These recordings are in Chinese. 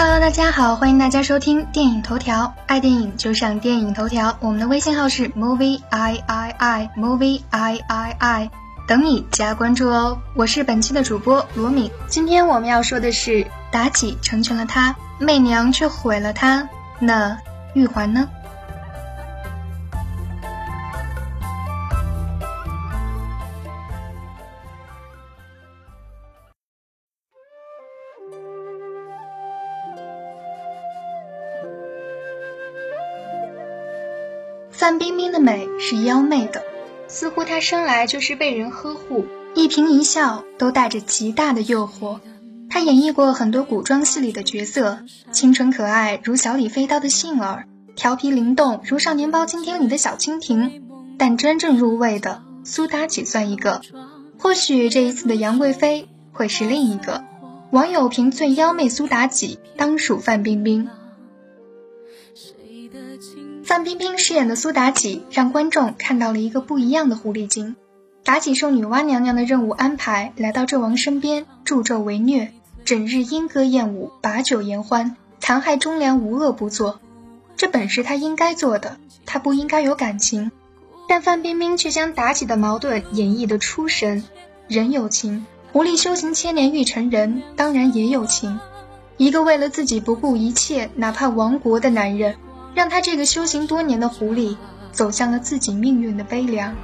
Hello，大家好，欢迎大家收听电影头条，爱电影就上电影头条，我们的微信号是 movie i i i movie i i i，等你加关注哦。我是本期的主播罗敏，今天我们要说的是妲己成全了他，媚娘却毁了他，那玉环呢？范冰冰的美是妖媚的，似乎她生来就是被人呵护，一颦一笑都带着极大的诱惑。她演绎过很多古装戏里的角色，清纯可爱如小李飞刀的杏儿，调皮灵动如少年包青天里的小蜻蜓。但真正入味的苏妲己算一个，或许这一次的杨贵妃会是另一个。网友评最妖媚苏妲己，当属范冰冰。范冰冰饰演的苏妲己，让观众看到了一个不一样的狐狸精。妲己受女娲娘娘的任务安排，来到纣王身边助纣为虐，整日莺歌燕舞，把酒言欢，残害忠良无恶不作。这本是她应该做的，她不应该有感情。但范冰冰却将妲己的矛盾演绎得出神。人有情，狐狸修行千年欲成人，当然也有情。一个为了自己不顾一切，哪怕亡国的男人。让他这个修行多年的狐狸走向了自己命运的悲凉。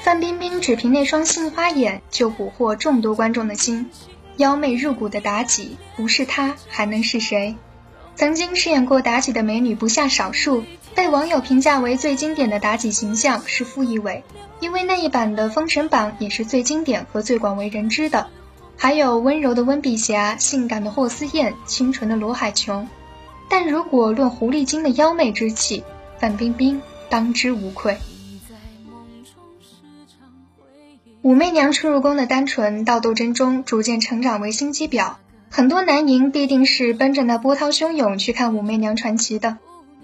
范冰冰只凭那双杏花眼就蛊惑众多观众的心，妖媚入骨的妲己不是她还能是谁？曾经饰演过妲己的美女不下少数，被网友评价为最经典的妲己形象是傅艺伟，因为那一版的《封神榜》也是最经典和最广为人知的。还有温柔的温碧霞、性感的霍思燕、清纯的罗海琼，但如果论狐狸精的妖媚之气，范冰冰当之无愧。武媚娘初入宫的单纯，到斗争中逐渐成长为心机婊，很多男银必定是奔着那波涛汹涌去看武媚娘传奇的。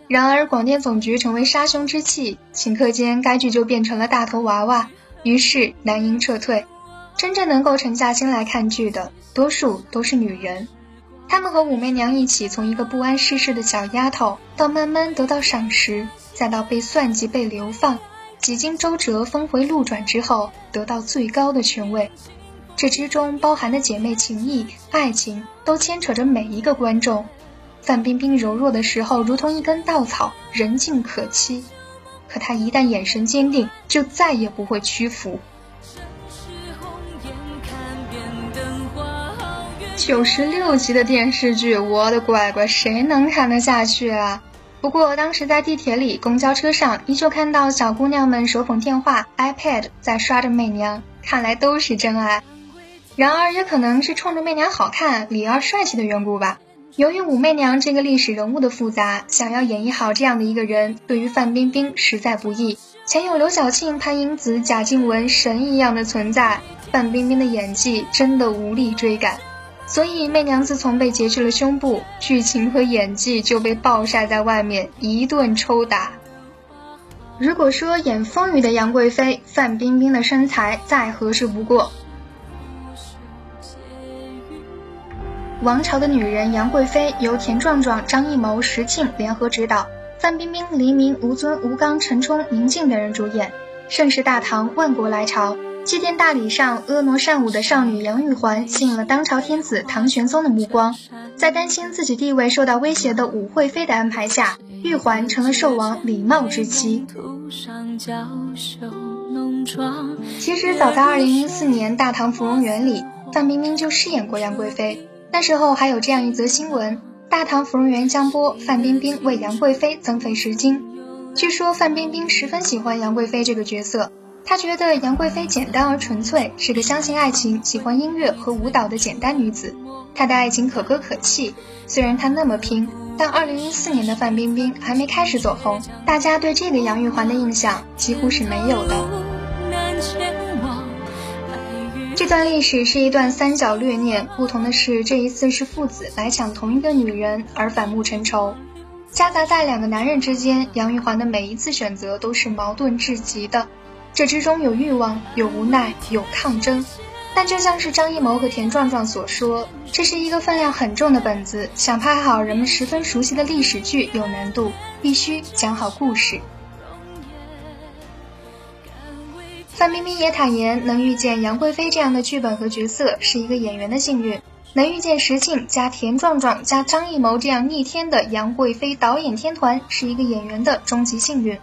然而广电总局成为杀兄之气，顷刻间该剧就变成了大头娃娃，于是男银撤退。真正能够沉下心来看剧的，多数都是女人。她们和武媚娘一起，从一个不谙世事的小丫头，到慢慢得到赏识，再到被算计、被流放，几经周折、峰回路转之后，得到最高的权位。这之中包含的姐妹情谊、爱情，都牵扯着每一个观众。范冰冰柔弱的时候，如同一根稻草，人尽可欺；可她一旦眼神坚定，就再也不会屈服。九十六集的电视剧，我的乖乖，谁能看得下去啊？不过当时在地铁里、公交车上，依旧看到小姑娘们手捧电话、iPad 在刷着媚娘，看来都是真爱。然而，也可能是冲着媚娘好看、李二帅气的缘故吧。由于武媚娘这个历史人物的复杂，想要演绎好这样的一个人，对于范冰冰实在不易。前有刘晓庆、潘迎紫、贾静雯神一样的存在，范冰冰的演技真的无力追赶。所以，媚娘自从被截去了胸部，剧情和演技就被暴晒在外面，一顿抽打。如果说演风雨的杨贵妃，范冰冰的身材再合适不过。王朝的女人杨贵妃由田壮壮、张艺谋、石庆联合执导，范冰冰、黎明、吴尊、吴刚、陈冲、宁静等人主演，盛世大唐，万国来朝。祭奠大礼上婀娜善舞的少女杨玉环，吸引了当朝天子唐玄宗的目光。在担心自己地位受到威胁的武惠妃的安排下，玉环成了寿王李瑁之妻。其实早在2004年《大唐芙蓉园》里，范冰冰就饰演过杨贵妃。那时候还有这样一则新闻：《大唐芙蓉园》将播，范冰冰为杨贵妃增肥十斤。据说范冰冰十分喜欢杨贵妃这个角色。他觉得杨贵妃简单而纯粹，是个相信爱情、喜欢音乐和舞蹈的简单女子。她的爱情可歌可泣，虽然她那么拼，但2014年的范冰冰还没开始走红，大家对这个杨玉环的印象几乎是没有的。这段历史是一段三角虐恋，不同的是这一次是父子来抢同一个女人而反目成仇，夹杂在两个男人之间，杨玉环的每一次选择都是矛盾至极的。这之中有欲望，有无奈，有抗争。但就像是张艺谋和田壮壮所说，这是一个分量很重的本子，想拍好人们十分熟悉的历史剧有难度，必须讲好故事。范冰冰也坦言，能遇见杨贵妃这样的剧本和角色是一个演员的幸运，能遇见石庆加田壮壮加张艺谋这样逆天的杨贵妃导演天团是一个演员的终极幸运。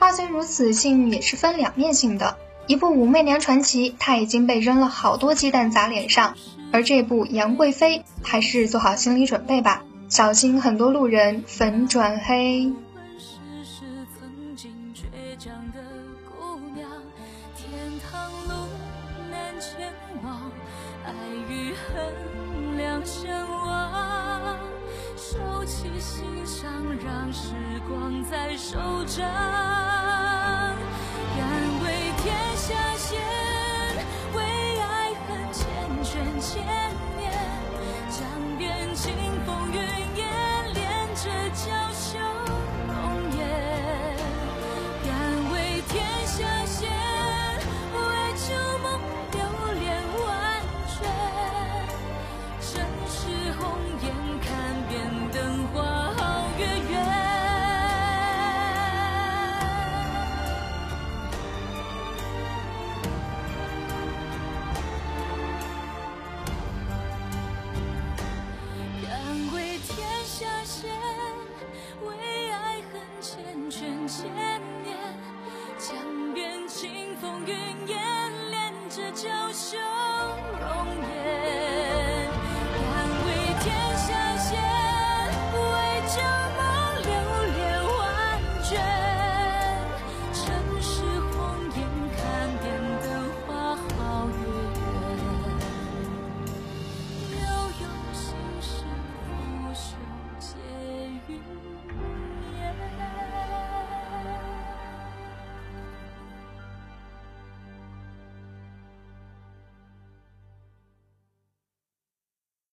话虽如此，幸运也是分两面性的。一部《武媚娘传奇》，她已经被扔了好多鸡蛋砸脸上，而这部《杨贵妃》，还是做好心理准备吧，小心很多路人粉转黑。难前往爱与恨两相忘收起心伤让时光在守着。